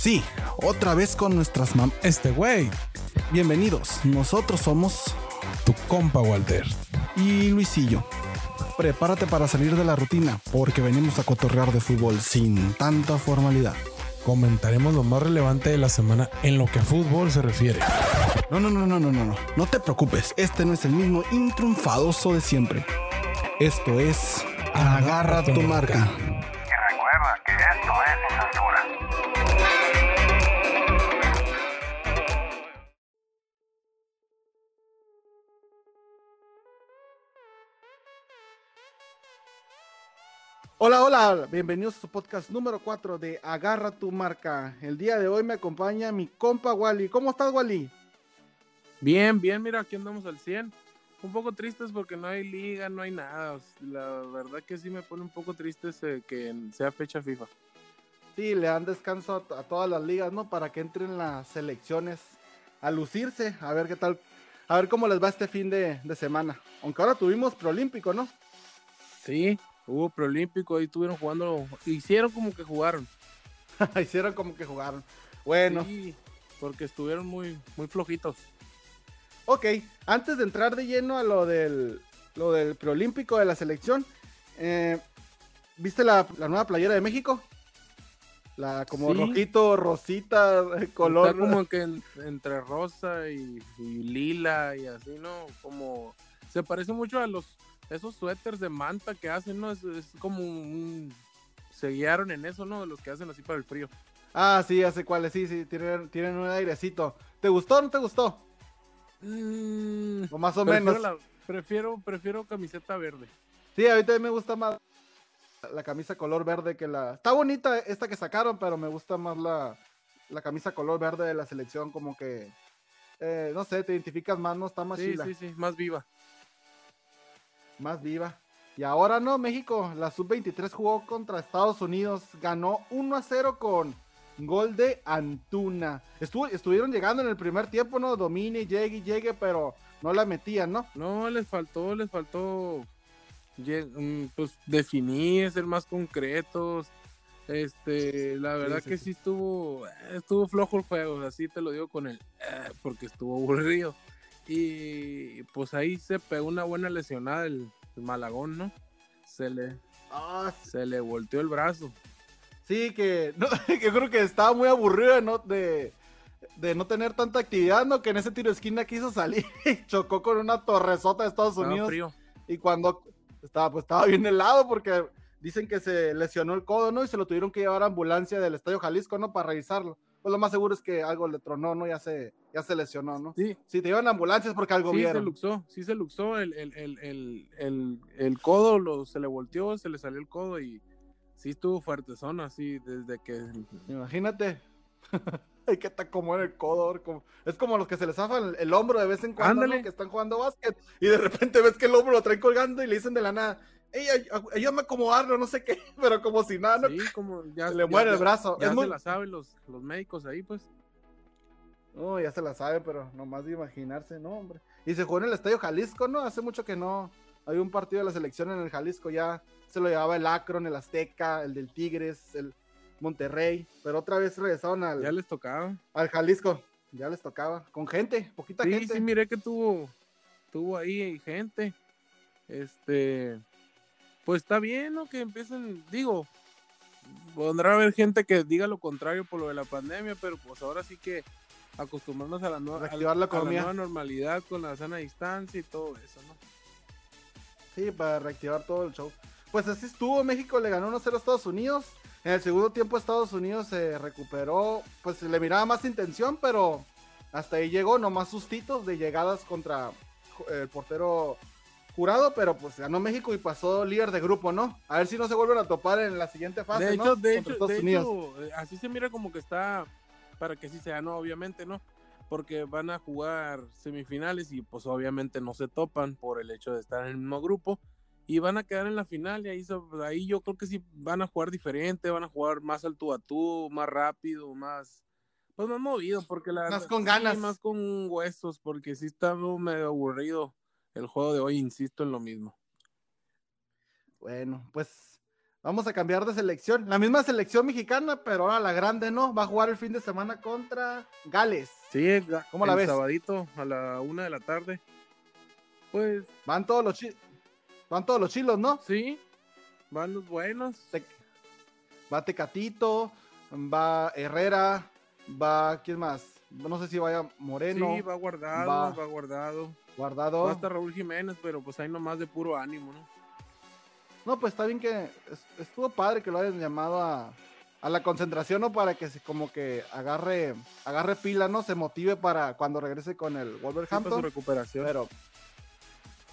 Sí, otra vez con nuestras mam... Este güey, Bienvenidos, nosotros somos... tu compa Walter. Y Luisillo. Prepárate para salir de la rutina, porque venimos a cotorrear de fútbol sin tanta formalidad. Comentaremos lo más relevante de la semana en lo que a fútbol se refiere. No, no, no, no, no, no, no. No te preocupes, este no es el mismo intriunfadoso de siempre. Esto es... Agarra tu marca. Hola, hola, bienvenidos a su podcast número 4 de Agarra tu marca. El día de hoy me acompaña mi compa Wally. ¿Cómo estás, Wally? Bien, bien, mira, aquí andamos al 100. Un poco tristes porque no hay liga, no hay nada. La verdad que sí me pone un poco triste que sea fecha FIFA. Sí, le dan descanso a, a todas las ligas, ¿no? Para que entren las selecciones a lucirse, a ver qué tal, a ver cómo les va este fin de, de semana. Aunque ahora tuvimos preolímpico, ¿no? Sí, hubo preolímpico, ahí estuvieron jugando, hicieron como que jugaron. Hicieron como que jugaron. Bueno, Sí, porque estuvieron muy, muy flojitos. ok, antes de entrar de lleno a lo del, lo del preolímpico de la selección, eh, ¿viste la, la nueva playera de México? La como Sí. rojito, rosita, color. Está como que en- entre rosa y, y lila y así, ¿no? Como se parece mucho a los esos suéteres de manta que hacen, ¿no? Es, es como un se guiaron en eso, ¿no? De los que hacen así para el frío. Ah, sí, sé cuáles, sí, sí, tienen, tienen un airecito. ¿Te gustó o no te gustó? Mm, O más o prefiero, menos. la- prefiero, prefiero camiseta verde. Sí, a mí también me gusta más la camisa color verde que la... Está bonita esta que sacaron, pero me gusta más la, la camisa color verde de la selección, como que... eh, no sé, te identificas más, ¿no? Está más Sí, chila, sí, sí, más viva. Más viva. Y ahora no, México, la sub-23 jugó contra Estados Unidos, ganó 1 a 0 con gol de Antuna. Estuvo, estuvieron llegando en el primer tiempo, ¿no? Domine, llegue y llegue, pero no la metían, ¿no? No, les faltó, les faltó mm, pues definir, ser más concretos. Este, la verdad sí, que sí. sí estuvo, eh, estuvo flojo el juego, así te lo digo con el, eh, porque estuvo aburrido. Y pues ahí se pegó una buena lesionada el, el Malagón, ¿no? Se le, Ah, se le volteó el brazo. Sí, que no, yo creo que estaba muy aburrido de no, de, de no tener tanta actividad, ¿no? Que en ese tiro de esquina quiso salir y chocó con una torresota de Estados Estaba Unidos. frío. Y cuando estaba, pues estaba bien helado porque dicen que se lesionó el codo, ¿no? Y se lo tuvieron que llevar a ambulancia del Estadio Jalisco, ¿no? Para revisarlo. Pues lo más seguro es que algo le tronó, ¿no? Ya se, ya se lesionó, ¿no? Sí, Si te llevan a ambulancia es porque algo Sí, se vieron. luxó, sí se luxó, el, el, el, el, codo lo, se le volteó, se le salió el codo y sí estuvo fuertezón así desde que... Imagínate. Hay que te acomodar el codo. como- Es como los que se les zafan el, hombro de vez en cuando, ¿no? Que están jugando básquet y de repente ves que el hombro lo traen colgando y le dicen de la nada, ey, ay- ay- ayúdame a acomodarlo, no sé qué, pero como si nada, ¿no? Sí, como ya... Se le ya- muere el brazo. Ya Es se muy- la saben los, los médicos ahí, pues. No, ya se la sabe, pero nomás de imaginarse, no, hombre. Y se jugó en el Estadio Jalisco, ¿no? Hace mucho que no. Había un partido de la selección en el Jalisco, ya se lo llevaba el Akron, el Azteca, el del Tigres, el Monterrey, pero otra vez regresaron al, Ya les tocaba. al Jalisco. Ya les tocaba, con gente, poquita Sí, gente. sí, miré que tuvo, tuvo ahí gente. Este, pues está bien, ¿no? Que empiecen, digo, podrá haber gente que diga lo contrario por lo de la pandemia, pero pues ahora sí que acostumbrarnos a la, nueva, a Reactivar la a la nueva normalidad con la sana distancia y todo eso, ¿no? Sí, para reactivar todo el show. Pues así estuvo, México le ganó 1-0 a Estados Unidos. En el segundo tiempo Estados Unidos se recuperó, pues le miraba más intención, pero hasta ahí llegó, nomás sustitos de llegadas contra el portero jurado, pero pues ganó México y pasó líder de grupo, ¿no? A ver si no se vuelven a topar en la siguiente fase, de ¿no? hecho, de Contra hecho, de hecho, eh, así se mira como que está para que sí sea, no, obviamente, ¿no? Porque van a jugar semifinales y pues obviamente no se topan por el hecho de estar en el mismo grupo y van a quedar en la final y ahí, ahí yo creo que sí van a jugar diferente, van a jugar más al tú a tú, más rápido, más pues más movido porque la Más con sí, ganas. más con huesos porque sí está medio aburrido el juego de hoy, insisto en lo mismo. Bueno, pues Vamos a cambiar de selección. La misma selección mexicana, pero ahora la grande, ¿no? Va a jugar el fin de semana contra Gales. Sí, el, ¿Cómo la el ves? sabadito a la una de la tarde. Pues Van todos los chi- van todos los chilos, ¿no? sí, van los buenos. Te- Va Tecatito, va Herrera, va ¿quién más? No sé si vaya Moreno, sí, va guardado, va- va, guardado. Guardado. Va hasta Raúl Jiménez, pero pues ahí nomás de puro ánimo, ¿no? No, pues está bien que es- estuvo padre que lo hayan llamado a, a la concentración, ¿no? Para que se como que agarre, agarre pila, ¿no? Se motive para cuando regrese con el Sí, para su Wolverhampton. recuperación. pero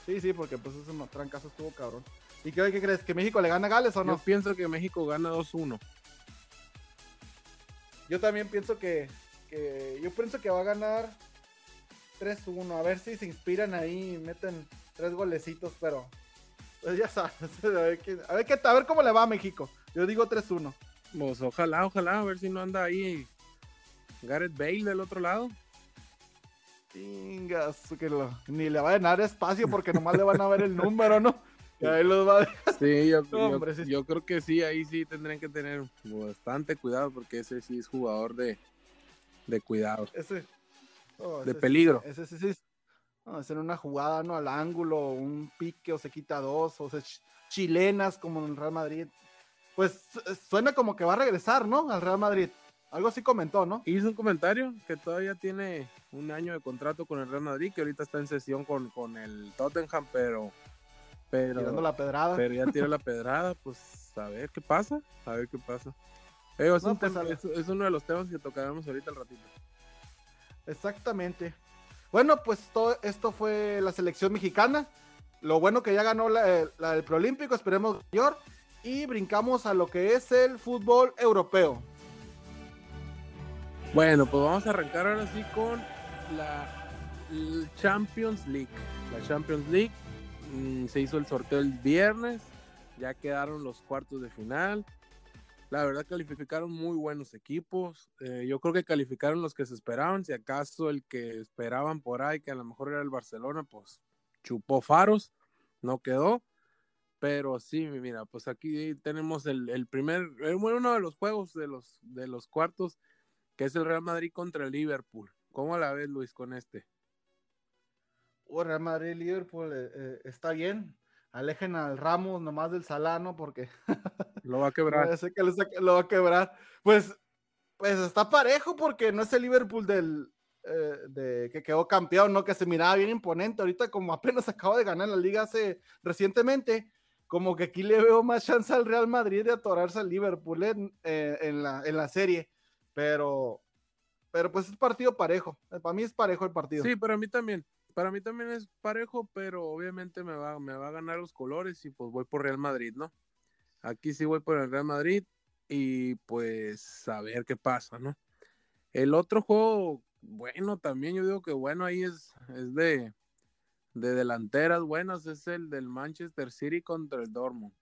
sí, sí, porque pues ese trancazo estuvo cabrón. ¿Y qué, qué crees? ¿Que México le gana a Gales o Yo no? pienso que México gana 2-1. Yo también pienso que, que- yo pienso que va a ganar 3-1. A ver si se inspiran ahí y meten tres golecitos, pero pues ya sabes. A ver, qué- a ver, qué- a ver cómo le va a México. Yo digo 3-1. Pues ojalá, ojalá, a ver si no anda ahí Gareth Bale del otro lado. Chingas, que lo- ni le va a dar espacio porque nomás le van a ver el número, ¿no? Y ahí los va a Sí, yo, No, yo- hombre, sí. yo creo que sí, ahí sí tendrían que tener bastante cuidado porque ese sí es jugador de, de cuidado. ese, oh, De ese peligro. Ese sí. No, hacer una jugada, ¿no? Al ángulo, un pique o se quita dos, o sea, ch- chilenas como en el Real Madrid. Pues su- suena como que va a regresar, ¿no? Al Real Madrid. Algo así comentó, ¿no? Hizo un comentario que todavía tiene un año de contrato con el Real Madrid, que ahorita está en sesión con, con el Tottenham, pero, pero, Tirando la pedrada. pero ya tira la pedrada, pues a ver qué pasa, a ver qué pasa. Eh, es, No, un pues, es- es uno de los temas que tocaremos ahorita al ratito. Exactamente. Bueno, pues todo esto fue la selección mexicana. Lo bueno que ya ganó la, la del Preolímpico, esperemos mayor. Y brincamos a lo que es el fútbol europeo. Bueno, pues vamos a arrancar ahora sí con la Champions League. La Champions League mm, se hizo el sorteo el viernes, ya quedaron los cuartos de final. La verdad calificaron muy buenos equipos. Eh, yo creo que calificaron los que se esperaban. Si acaso el que esperaban por ahí, que a lo mejor era el Barcelona, pues chupó faros, no quedó. Pero sí, mira, pues aquí tenemos el, primer, eh, bueno, uno de los juegos de los, de los cuartos que es el Real Madrid contra el Liverpool. ¿Cómo la ves, Luis, con este? Oh, Real Madrid, Liverpool, eh, eh, está bien. Alejen al Ramos nomás del Salano porque Lo va a quebrar. Ser que lo va a quebrar. Pues, pues está parejo porque no es el Liverpool del eh, de, que quedó campeón, ¿no? Que se miraba bien imponente. Ahorita, como apenas acaba de ganar la liga hace recientemente, como que aquí le veo más chance al Real Madrid de atorarse al Liverpool en, eh, en la, en la serie. Pero, pero pues es partido parejo. Para mí es parejo el partido. Sí, para mí también. Para mí también es parejo, pero obviamente me va, me va a ganar los colores y pues voy por Real Madrid, ¿no? Aquí sí voy por el Real Madrid y pues a ver qué pasa, ¿no? El otro juego, bueno, también yo digo que bueno, ahí es, es de, de delanteras buenas, es el del Manchester City contra el Dortmund.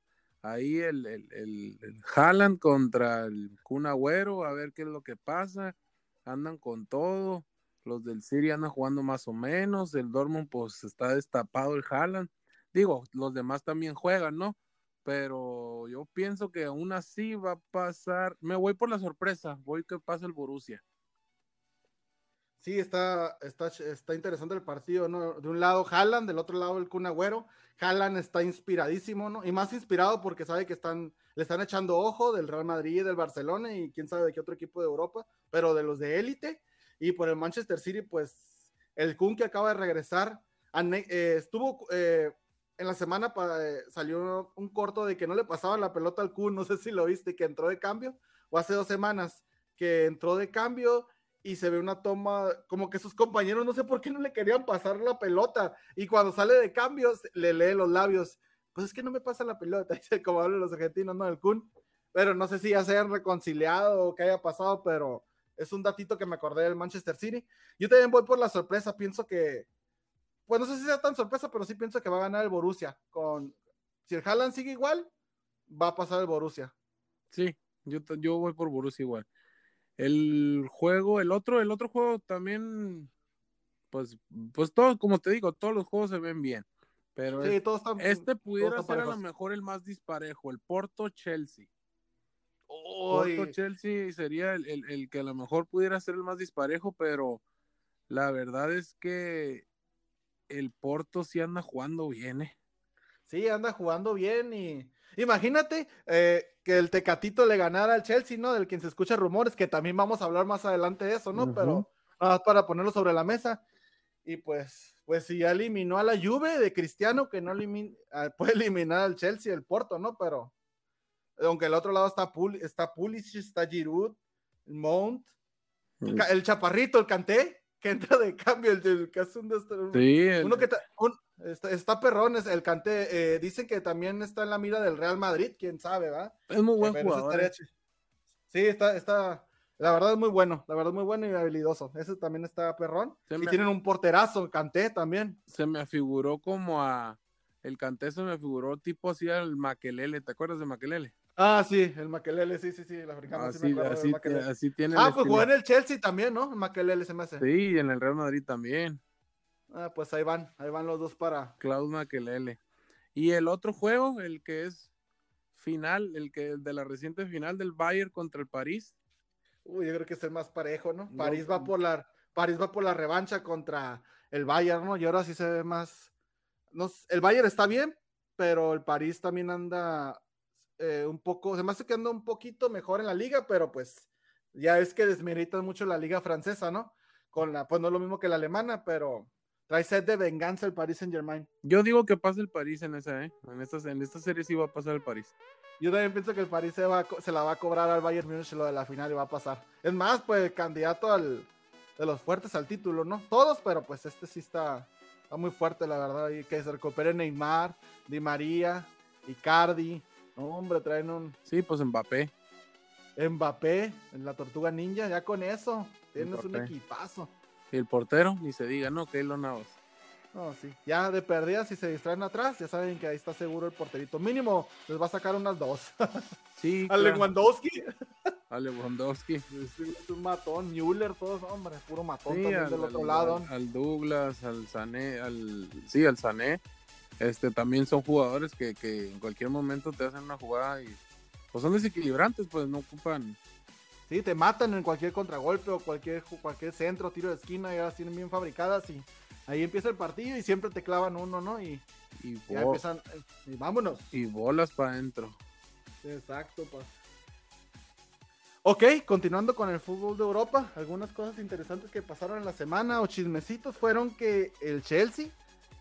Ahí el, el, el, Haaland contra el Kun Agüero, a ver qué es lo que pasa. Andan con todo. Los del City andan jugando más o menos. El Dortmund, pues está destapado el Haaland. Digo, los demás también juegan, ¿no? Pero yo pienso que aún así va a pasar. Me voy por la sorpresa. Voy que pasa el Borussia. Sí, está, está, está interesante el partido, ¿no? De un lado Haaland, del otro lado el Kun Agüero. Haaland está inspiradísimo, ¿no? Y más inspirado porque sabe que están, le están echando ojo del Real Madrid, del Barcelona y quién sabe de qué otro equipo de Europa, pero de los de élite. Y por el Manchester City, pues el Kun que acaba de regresar, eh, estuvo eh, en la semana, eh, salió un corto de que no le pasaban la pelota al Kun, no sé si lo viste, que entró de cambio, o hace dos semanas, que entró de cambio y se ve una toma, como que sus compañeros no sé por qué no le querían pasar la pelota, y cuando sale de cambios le lee los labios, pues es que no me pasa la pelota, dice como hablan los argentinos, ¿no? El Kun, pero no sé si ya se hayan reconciliado o qué haya pasado, pero es un datito que me acordé del Manchester City. Yo también voy por la sorpresa, pienso que, pues no sé si sea tan sorpresa, pero sí pienso que va a ganar el Borussia, con, si el Haaland sigue igual, va a pasar el Borussia. Sí, yo, yo voy por Borussia igual. El juego, el otro, el otro juego también, pues, pues todo, como te digo, todos los juegos se ven bien. Pero Sí, es- todos están. este pudiera ser a lo mejor el más disparejo, el Porto Chelsea. Porto Chelsea sería el, el- el que a lo mejor pudiera ser el más disparejo, pero la verdad es que el Porto sí anda jugando bien, ¿eh? Sí, anda jugando bien y imagínate eh, que el Tecatito le ganara al Chelsea, ¿no? Del quien se escucha rumores, que también vamos a hablar más adelante de eso, ¿no? Pero nada más para ponerlo sobre la mesa. Y pues, pues si ya eliminó a la Juve de Cristiano, que no elimin- ah, puede eliminar al Chelsea, el Porto, ¿no? Pero aunque el otro lado está, Pul está Pulisic, está Giroud, Mount, el, el Chaparrito, el Canté, que entra de cambio, el, el que hace un destro- Sí, el- uno que ta- un- está, está perrón, es el Canté. eh, dicen que también está en la mira del Real Madrid, quién sabe, ¿va? es muy buen Pero ese jugador. estaría ¿eh? Sí, está, está, la verdad es muy bueno, la verdad es muy bueno y habilidoso. Ese también está perrón. Se y me- tienen un porterazo, Canté también. Se me afiguró como a. El Canté se me afiguró tipo así al Maquelele. ¿Te acuerdas de Maquelele? Ah, sí, el Maquelele, sí, sí, sí, el africano. sí me Así, del así, así tiene. el Ah, pues jugó en el Chelsea también, ¿no? El Maquelele se me hace. Sí, y en el Real Madrid también. Ah, pues ahí van, ahí van los dos para. Klaus Maquelele. Y el otro juego, el que es final, el que de la reciente final del Bayern contra el París. Uy, yo creo que es el más parejo, ¿no? No, París va por la París va por la revancha contra el Bayern, ¿no? Y ahora sí se ve más. No, el Bayern está bien, pero el París también anda eh, un poco, se me hace que anda un poquito mejor en la liga, pero pues ya es que desmeritan mucho la liga francesa, ¿no? Con la, pues no es lo mismo que la alemana, pero trae sed de venganza el Paris Saint Germain. Yo digo que pasa el París en esa, ¿eh? En esta, en esta serie sí va a pasar el París. Yo también pienso que el París se, va, a se la va a cobrar al Bayern Múnich lo de la final y va a pasar. Es más, pues candidato al, de los fuertes al título, ¿no? Todos, pero pues este sí está, está muy fuerte, la verdad. Y que se recupere Neymar, Di María, Icardi. No, hombre, traen un Sí, pues Mbappé. Mbappé en la Tortuga Ninja. Ya con eso, tienes un equipazo. Y el portero, ni se diga, ¿no? Keylor Navas. No, sí. Ya de perdida, si se distraen atrás, ya saben que ahí está seguro el porterito. Mínimo les va a sacar unas dos. Sí, claro. Lewandowski. a Lewandowski. Es un matón, Müller, todos, hombre, puro matón Sí, también al, del otro al- lado. al- al Douglas, al Sané, al sí, al Sané. Este también son jugadores que, que en cualquier momento te hacen una jugada y pues son desequilibrantes, pues no ocupan. Sí, te matan en cualquier contragolpe o cualquier, cualquier centro, tiro de esquina, ya las tienen bien fabricadas y ahí empieza el partido y siempre te clavan uno, ¿no? Y Y, ya empiezan, eh, y vámonos. y bolas para adentro. Exacto, pa. Ok, continuando con el fútbol de Europa, algunas cosas interesantes que pasaron en la semana o chismecitos fueron que el Chelsea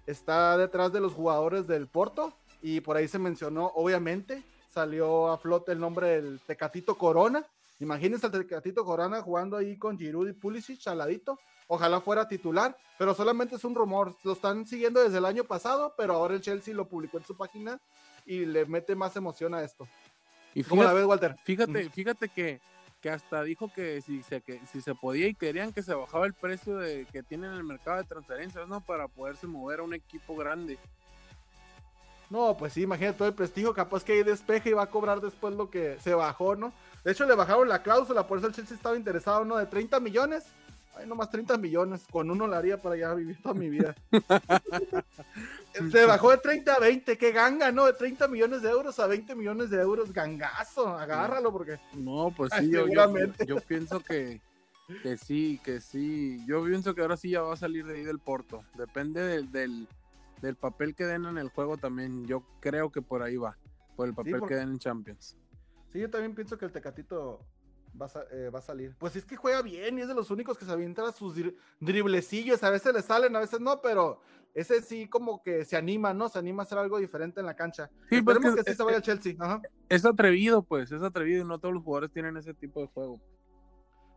está detrás de los jugadores del Porto y por ahí se mencionó, obviamente, salió a flote el nombre del Tecatito Corona. Imagínense al Tecatito Corona jugando ahí con Giroud y Pulisic al ladito. Ojalá fuera titular, pero solamente es un rumor. Lo están siguiendo desde el año pasado, pero ahora el Chelsea lo publicó en su página y le mete más emoción a esto. Y ¿Cómo la ves, Walter? fíjate, fíjate que, que hasta dijo que si, se, que si se podía y querían que se bajaba el precio de, que tienen en el mercado de transferencias, ¿no? Para poderse mover a un equipo grande. No, pues sí, imagínate todo el prestigio, capaz que ahí despeje y va a cobrar después lo que se bajó, ¿no? De hecho, le bajaron la cláusula, por eso el Chelsea estaba interesado, ¿no? De 30 millones. Ay, nomás 30 millones. Con uno lo haría para ya vivir toda mi vida. se bajó de 30 a 20, qué ganga, ¿no? De 30 millones de euros a 20 millones de euros, gangazo, agárralo porque... No, pues Ay, sí, yo, yo, pienso que, que sí, que sí. Yo pienso que ahora sí ya va a salir de ahí del Porto. Depende del, del, del papel que den en el juego también. Yo creo que por ahí va, por el papel porque- que den en Champions. Sí, yo también pienso que el Tecatito va a, eh, va a salir. Pues es que juega bien y es de los únicos que se avienta sus dri- driblecillos. A veces le salen, a veces no, pero ese sí como que se anima, ¿no? Se anima a hacer algo diferente en la cancha. Sí, pues Esperemos que- que, sí se vaya al Chelsea. Ajá. Es atrevido, pues, es atrevido y no todos los jugadores tienen ese tipo de juego.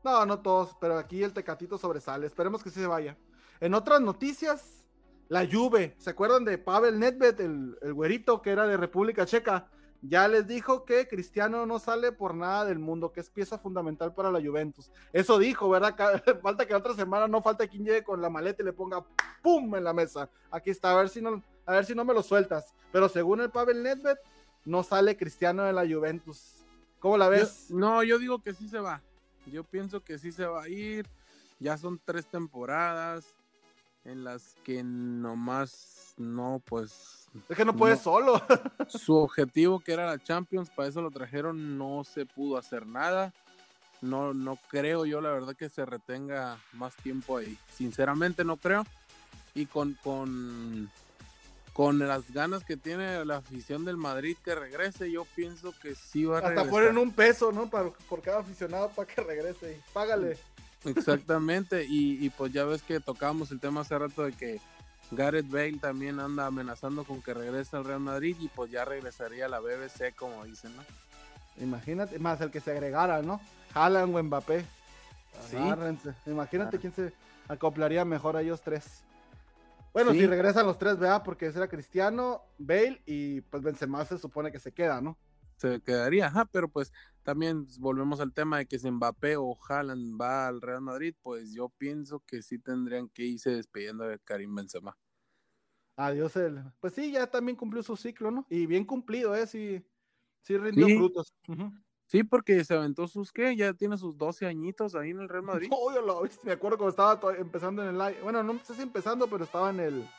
No, no todos, pero aquí el Tecatito sobresale. Esperemos que sí se vaya. En otras noticias, la Juve. ¿Se acuerdan de Pavel Nedved, el, el güerito que era de República Checa? Ya les dijo que Cristiano no sale por nada del mundo, que es pieza fundamental para la Juventus. Eso dijo, ¿verdad? Falta que otra semana no falta quien llegue con la maleta y le ponga ¡pum! en la mesa. Aquí está, a ver si no, a ver si no me lo sueltas. Pero según el Pavel Nedved, no sale Cristiano de la Juventus. ¿Cómo la Yo- ves? no, yo digo que sí se va. Yo pienso que sí se va a ir. Ya son tres temporadas. En las que nomás no, pues Es que no puede No. solo. su objetivo que era la Champions, para eso lo trajeron, no se pudo hacer nada. No, no creo yo la verdad que se retenga más tiempo ahí. Sinceramente no creo. Y con, con, con las ganas que tiene la afición del Madrid que regrese, yo pienso que sí va a Hasta regresar. ponen un peso, ¿no? Para, por cada aficionado para que regrese. Págale. Exactamente, y, y pues ya ves que tocamos el tema hace rato de que Gareth Bale también anda amenazando con que regrese al Real Madrid y pues ya regresaría a la BBC como dicen, ¿no? Imagínate, más el que se agregara, ¿no? Haaland o Mbappé. Sí. Agárrense. Imagínate quién se acoplaría mejor a ellos tres. Bueno, Sí. si regresan los tres, vea, porque será Cristiano, Bale y pues Benzema se supone que se queda, ¿no? Se quedaría, ajá, pero pues también volvemos al tema de que si Mbappé o Haaland va al Real Madrid, pues yo pienso que sí tendrían que irse despidiendo de Karim Benzema. Adiós el. Pues sí, ya también cumplió su ciclo, ¿no? Y bien cumplido, ¿eh? Sí, sí rindió Sí. frutos. Sí, porque se aventó sus, ¿qué? Ya tiene sus 12 añitos ahí en el Real Madrid. No, yo lo- me acuerdo cuando estaba empezando en el. Bueno, no sé si empezando, pero estaba en el.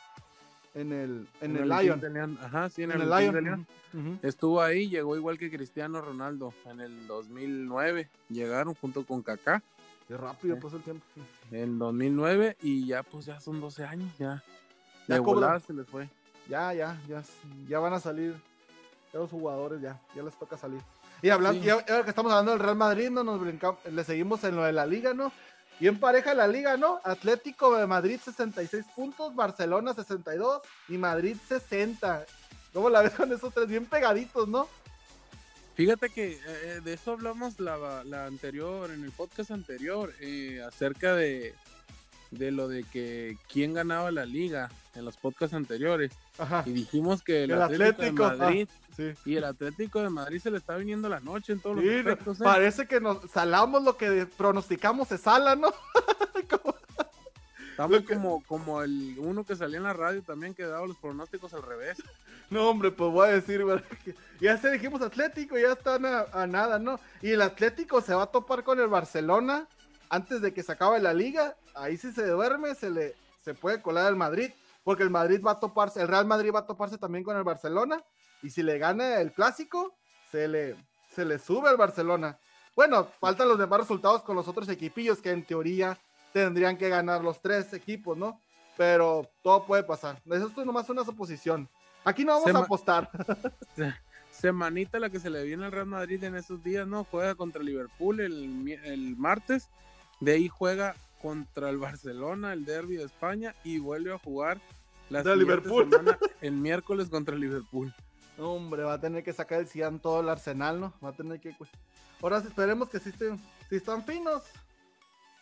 En el. En, el, Team Lion. León. Ajá, sí, en, En el, el de Lion. León. Estuvo ahí, llegó igual que Cristiano Ronaldo en el 2009. Llegaron junto con Kaká Qué rápido pasó el tiempo. en 2009 y ya pues ya son 12 años, ya. Ya de volada se les fue. Ya, ya, ya, ya van a salir. Ya los jugadores ya, ya les toca salir. Y hablando, Sí. y ahora que estamos hablando del Real Madrid, no nos brincamos, le seguimos en lo de la liga, ¿no? Y en pareja la liga, ¿no? Atlético de Madrid 66 puntos, Barcelona 62 y Madrid 60. ¿Cómo la ves con esos tres bien pegaditos, no? Fíjate que eh, de eso hablamos la, la anterior, en el podcast anterior, eh, acerca de, de lo de que quién ganaba la liga en los podcasts anteriores. Ajá. Y dijimos que el, El Atlético, Atlético, de Madrid Sí. y el Atlético de Madrid se le está viniendo la noche en todos los Sí, no, aspectos. ¿eh? parece que nos salamos lo que pronosticamos se sala, ¿no? Como- Estamos que- como, como el uno que salía en la radio también que daba los pronósticos al revés. No, hombre, pues voy a decir, ¿verdad? que ya se dijimos Atlético, ya están a, a nada, ¿no? Y el Atlético se va a topar con el Barcelona antes de que se acabe la liga. Ahí si se duerme, se le se puede colar el Madrid, porque el Madrid va a toparse, el Real Madrid va a toparse también con el Barcelona. Y si le gana el clásico, se le, se le sube al Barcelona. Bueno, faltan los demás resultados con los otros equipillos que en teoría tendrían que ganar los tres equipos, ¿no? Pero todo puede pasar. Eso es nomás una suposición. Aquí no vamos Se a apostar. Semanita la que se le viene al Real Madrid en esos días, ¿no? Juega contra Liverpool el, el martes, de ahí juega contra el Barcelona, el derby de España, y vuelve a jugar la De Liverpool. semana, el miércoles contra el Liverpool. Hombre, va a tener que sacar el Cian todo el arsenal, ¿no? Va a tener que. Ahora sí, esperemos que si, estén, si están finos,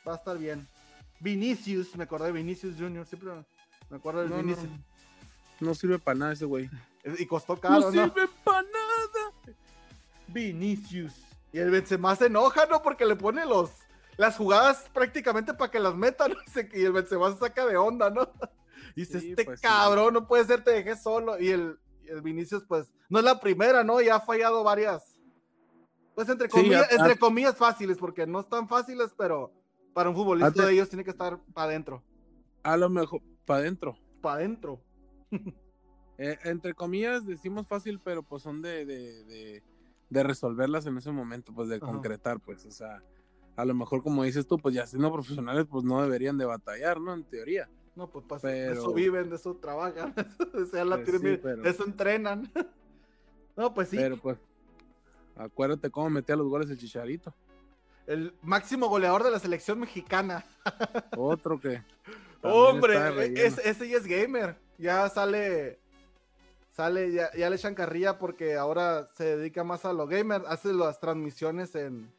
va a estar bien. Vinicius, me acordé de Vinicius Junior, siempre me acuerdo del No, no, Vinicius. no sirve para nada ese güey. Y costó caro, no ¿no? sirve para nada. Vinicius. Y el Benzema se enoja, ¿no? Porque le pone los las jugadas prácticamente para que las metan, ¿no? Y el Benzema se saca de onda, ¿no? Y dice, Sí, este pues sí. cabrón, no puede ser, te dejé solo. Y el, el Vinicius, pues, no es la primera, ¿no? Ya ha fallado varias. Pues entre comillas, entre comillas fáciles, porque no están fáciles, pero para un futbolista Antes- de ellos tiene que estar para adentro. A lo mejor, para adentro. Para adentro. Eh, entre comillas decimos fácil, pero pues son de, de, de, de resolverlas en ese momento, pues de Ajá. concretar, pues, o sea, a lo mejor como dices tú, pues ya siendo profesionales, pues no deberían de batallar, ¿no? En teoría. No, pues pasa, de Pero- eso viven, de eso trabajan, de eso, la Pues sí, pero- eso entrenan. No, pues sí, Pero pues, acuérdate cómo metía los goles el Chicharito. el máximo goleador de la selección mexicana. Otro que. Hombre, relleno. es- ese ya es gamer. Ya sale, sale, ya, ya le echan carrilla porque ahora se dedica más a lo gamer. Hace las transmisiones en,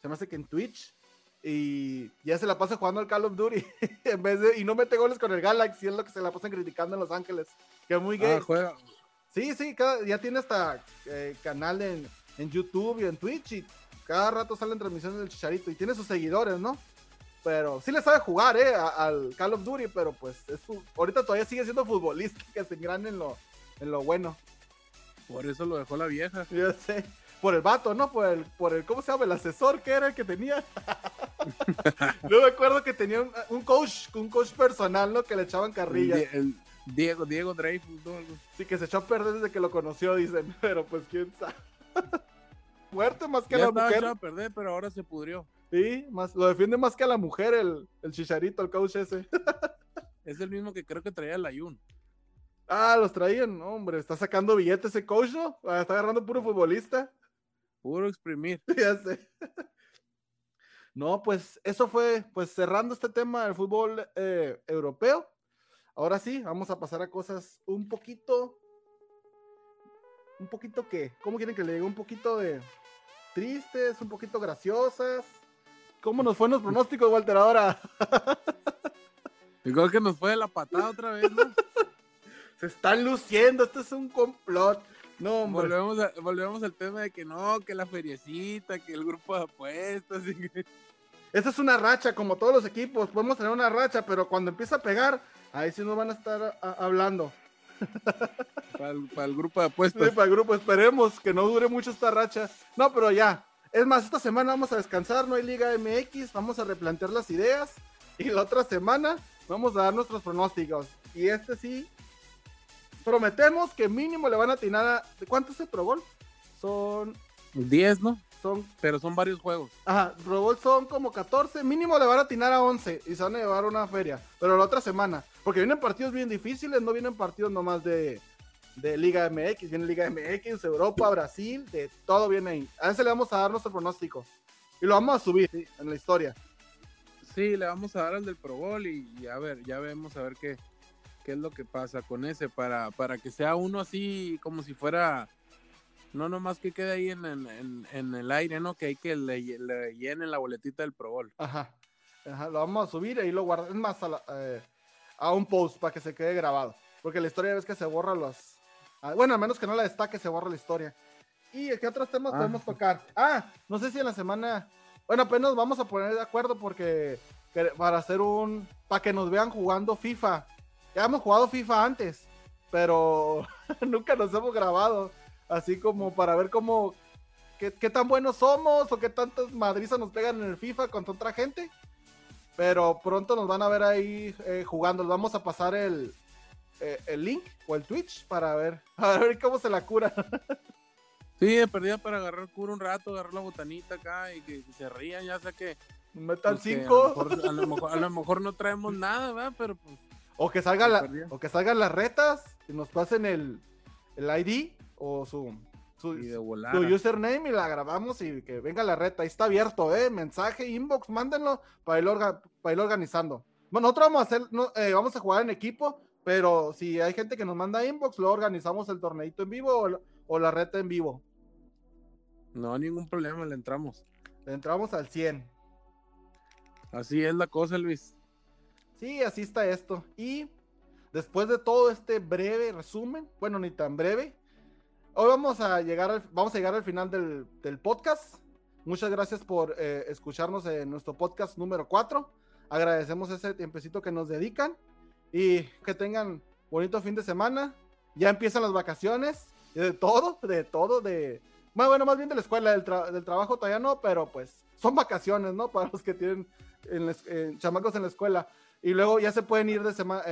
se me hace que en Twitch. Y ya se la pasa jugando al Call of Duty. en vez de, y no mete goles con el Galaxy, es lo que se la pasan criticando en Los Ángeles. Que es muy gay. Ah, juega. Sí, sí, cada- ya tiene hasta eh, canal en, en YouTube y en Twitch y cada rato salen transmisiones del Chicharito y tiene sus seguidores, ¿no? Pero sí le sabe jugar, ¿eh? a- al Call of Duty, pero pues es fu- ahorita todavía sigue siendo futbolista que se engrana en lo, en lo bueno. Por eso lo dejó la vieja. Yo sé. Por el vato, ¿no? Por el, por el, ¿cómo se llama? El asesor que era el que tenía. Yo me acuerdo que tenía un, un coach, un coach personal, ¿no? Que le echaban carrilla. El Diego, Diego Dreyfus, ¿no? Sí, que se echó a perder desde que lo conoció, dicen. Pero pues quién sabe. Muerte más que Ya la mujer. a perder, pero ahora se pudrió. Sí, más, lo defiende más que a la mujer el, el chicharito, el coach ese. Es el mismo que creo que traía el Ayun. Ah, los traían, hombre, está sacando billetes ese coach, ¿no? Ah, Está agarrando puro futbolista. Puro exprimir. ya sé. No, pues eso fue, pues cerrando este tema del fútbol eh, europeo. Ahora sí, vamos a pasar a cosas un poquito, un poquito que, ¿cómo quieren que le diga? Un poquito de tristes, un poquito graciosas. ¿Cómo nos fue en los pronósticos, Walter, ahora? Igual que nos fue de la patada otra vez, ¿no? Se están luciendo, esto es un complot. No, hombre. Volvemos, a- volvemos al tema de que no, que la feriecita, que el grupo de apuestas. y que- Esa es una racha, como todos los equipos. Podemos tener una racha, pero cuando empieza a pegar, ahí sí nos van a estar a- hablando. para, el, para el grupo de Sí, apuestas. para el grupo, esperemos que no dure mucho esta racha. No, pero ya. Es más, esta semana vamos a descansar, no hay Liga MX, vamos a replantear las ideas. Y la otra semana vamos a dar nuestros pronósticos. Y este sí, prometemos que mínimo le van a atinar a... ¿de ¿Cuánto es el Pro Bowl? Son... 10, ¿no? Son... Pero son varios juegos. Ajá, Pro Bowl son como 14, mínimo le van a atinar a 11 y se van a llevar una feria. Pero la otra semana, porque vienen partidos bien difíciles, no vienen partidos nomás de, de Liga MX, viene Liga MX, Europa, Brasil, de todo viene ahí. A ese le vamos a dar nuestro pronóstico. Y lo vamos a subir sí, en la historia. Sí, le vamos a dar al del Pro Bowl y, y a ver, ya vemos a ver qué, qué es lo que pasa con ese para, para que sea uno así como si fuera, no nomás que quede ahí en, en- en- el aire, ¿no? Que hay que le, le llenen la boletita del Pro Bowl. Ajá. Ajá, lo vamos a subir y lo guardamos. Es más, a, la- eh, a un post para que se quede grabado. Porque la historia ves que se borra los. ah, bueno, a menos que no la destaque, se borra la historia. ¿Y qué otros temas Ah. podemos tocar? Ah, no sé si en la semana. Bueno, apenas vamos a poner de acuerdo porque que- para hacer un. Para que nos vean jugando FIFA. Ya hemos jugado FIFA antes, pero nunca nos hemos grabado. Así como para ver cómo. Qué, qué tan buenos somos o qué tantas madrizas nos pegan en el FIFA contra otra gente. Pero pronto nos van a ver ahí eh, jugando. Les vamos a pasar el, eh, el link o el Twitch para ver, para ver cómo se la cura. Sí, perdida para agarrar cura un rato, agarrar la botanita acá y que, que se rían, ya sé que... Metan pues, que 5 A, lo mejor- a lo mejor- a lo mejor no traemos nada, ¿verdad? Pero pues... o que la- perdida. o que salgan las retas y nos pasen el, el ID o su, su, Y de su volar. username y la grabamos y que venga la reta. Ahí está abierto, eh. Mensaje, inbox, mándenlo para ir, orga- para ir organizando. Bueno, nosotros vamos a hacer, no, eh, vamos a jugar en equipo, pero si hay gente que nos manda inbox, luego organizamos el torneito en vivo o, la- o la reta en vivo. No, ningún problema, le entramos. Le entramos al 100. Así es la cosa, Luis. Sí, así está esto. Y después de todo este breve resumen, bueno, ni tan breve, hoy vamos a llegar al, vamos a llegar al final del, del podcast. Muchas gracias por eh, escucharnos en nuestro podcast número 4. Agradecemos ese tiempecito que nos dedican y que tengan bonito fin de semana. Ya empiezan las vacaciones, de todo, de todo, de... Bueno, bueno, más bien de la escuela, del, tra- del trabajo todavía no, pero pues son vacaciones, ¿no? Para los que tienen en es- eh, chamacos en la escuela. Y luego ya se pueden ir de semana.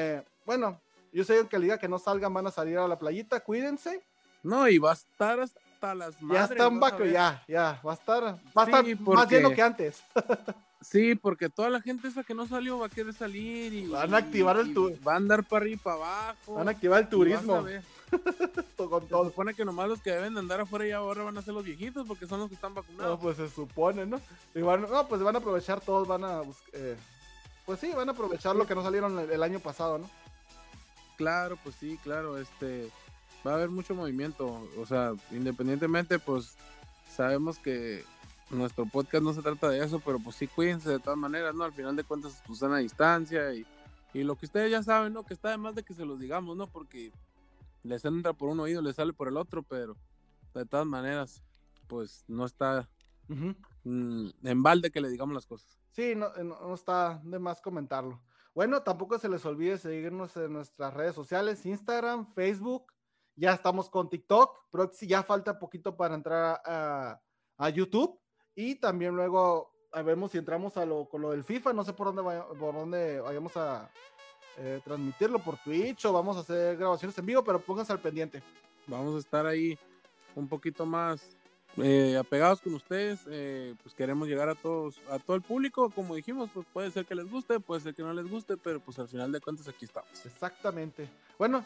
bueno, yo sé que el día que no salgan van a salir a la playita, cuídense. No, y va a estar hasta las madres. ya vaca, ver. ya, ya, va a estar, va a Sí, estar más lleno que antes. Sí, porque toda la gente esa que no salió va a querer salir y Van a activar el y tour. Va a andar para arriba y para abajo. Van a activar el turismo Se supone que nomás los que deben de andar afuera y ahora van a ser los viejitos porque son los que están vacunados. No, pues se supone, ¿no? Y van- no, pues van a aprovechar todos, van a eh, pues sí, van a aprovechar lo que no salieron el, el año pasado, ¿no? Claro, pues sí, claro, este va a haber mucho movimiento, o sea, independientemente, pues sabemos que nuestro podcast no se trata de eso, pero pues sí cuídense de todas maneras, ¿no? Al final de cuentas, pues están a distancia y, y lo que ustedes ya saben, ¿no? Que está de más de que se los digamos, ¿no? Porque les entra por un oído, les sale por el otro, pero de todas maneras, pues no está mm, en balde que le digamos las cosas. Sí, no, no- no está de más comentarlo. Bueno, tampoco se les olvide seguirnos en nuestras redes sociales, Instagram, Facebook. Ya estamos con TikTok, pero ya falta poquito para entrar a, a YouTube. Y también luego a vemos si entramos a lo, con lo del FIFA, no sé por dónde, vaya- por dónde vayamos a eh, transmitirlo, por Twitch o vamos a hacer grabaciones en vivo, pero pónganse al pendiente. Vamos a estar ahí un poquito más eh, apegados con ustedes. eh, pues queremos llegar a todos, a todo el público. Como dijimos, pues puede ser que les guste, puede ser que no les guste, pero pues al final de cuentas aquí estamos. Exactamente. Bueno,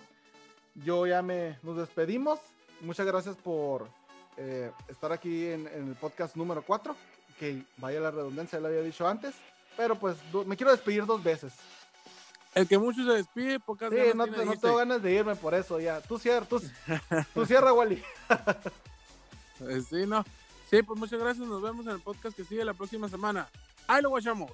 yo ya me nos despedimos. Muchas gracias por eh, estar aquí en, en el podcast número 4. Que vaya la redundancia, ya lo había dicho antes. Pero pues do- me quiero despedir dos veces. El que mucho se despide, pocas Sí, ganas no, tiene no tengo ganas de irme por eso ya. Tú cierra, tú, tú cierra, Wally. Eh, Sí, no. Sí, pues muchas gracias. Nos vemos en el podcast que sigue la próxima semana. Ahí lo guachamos.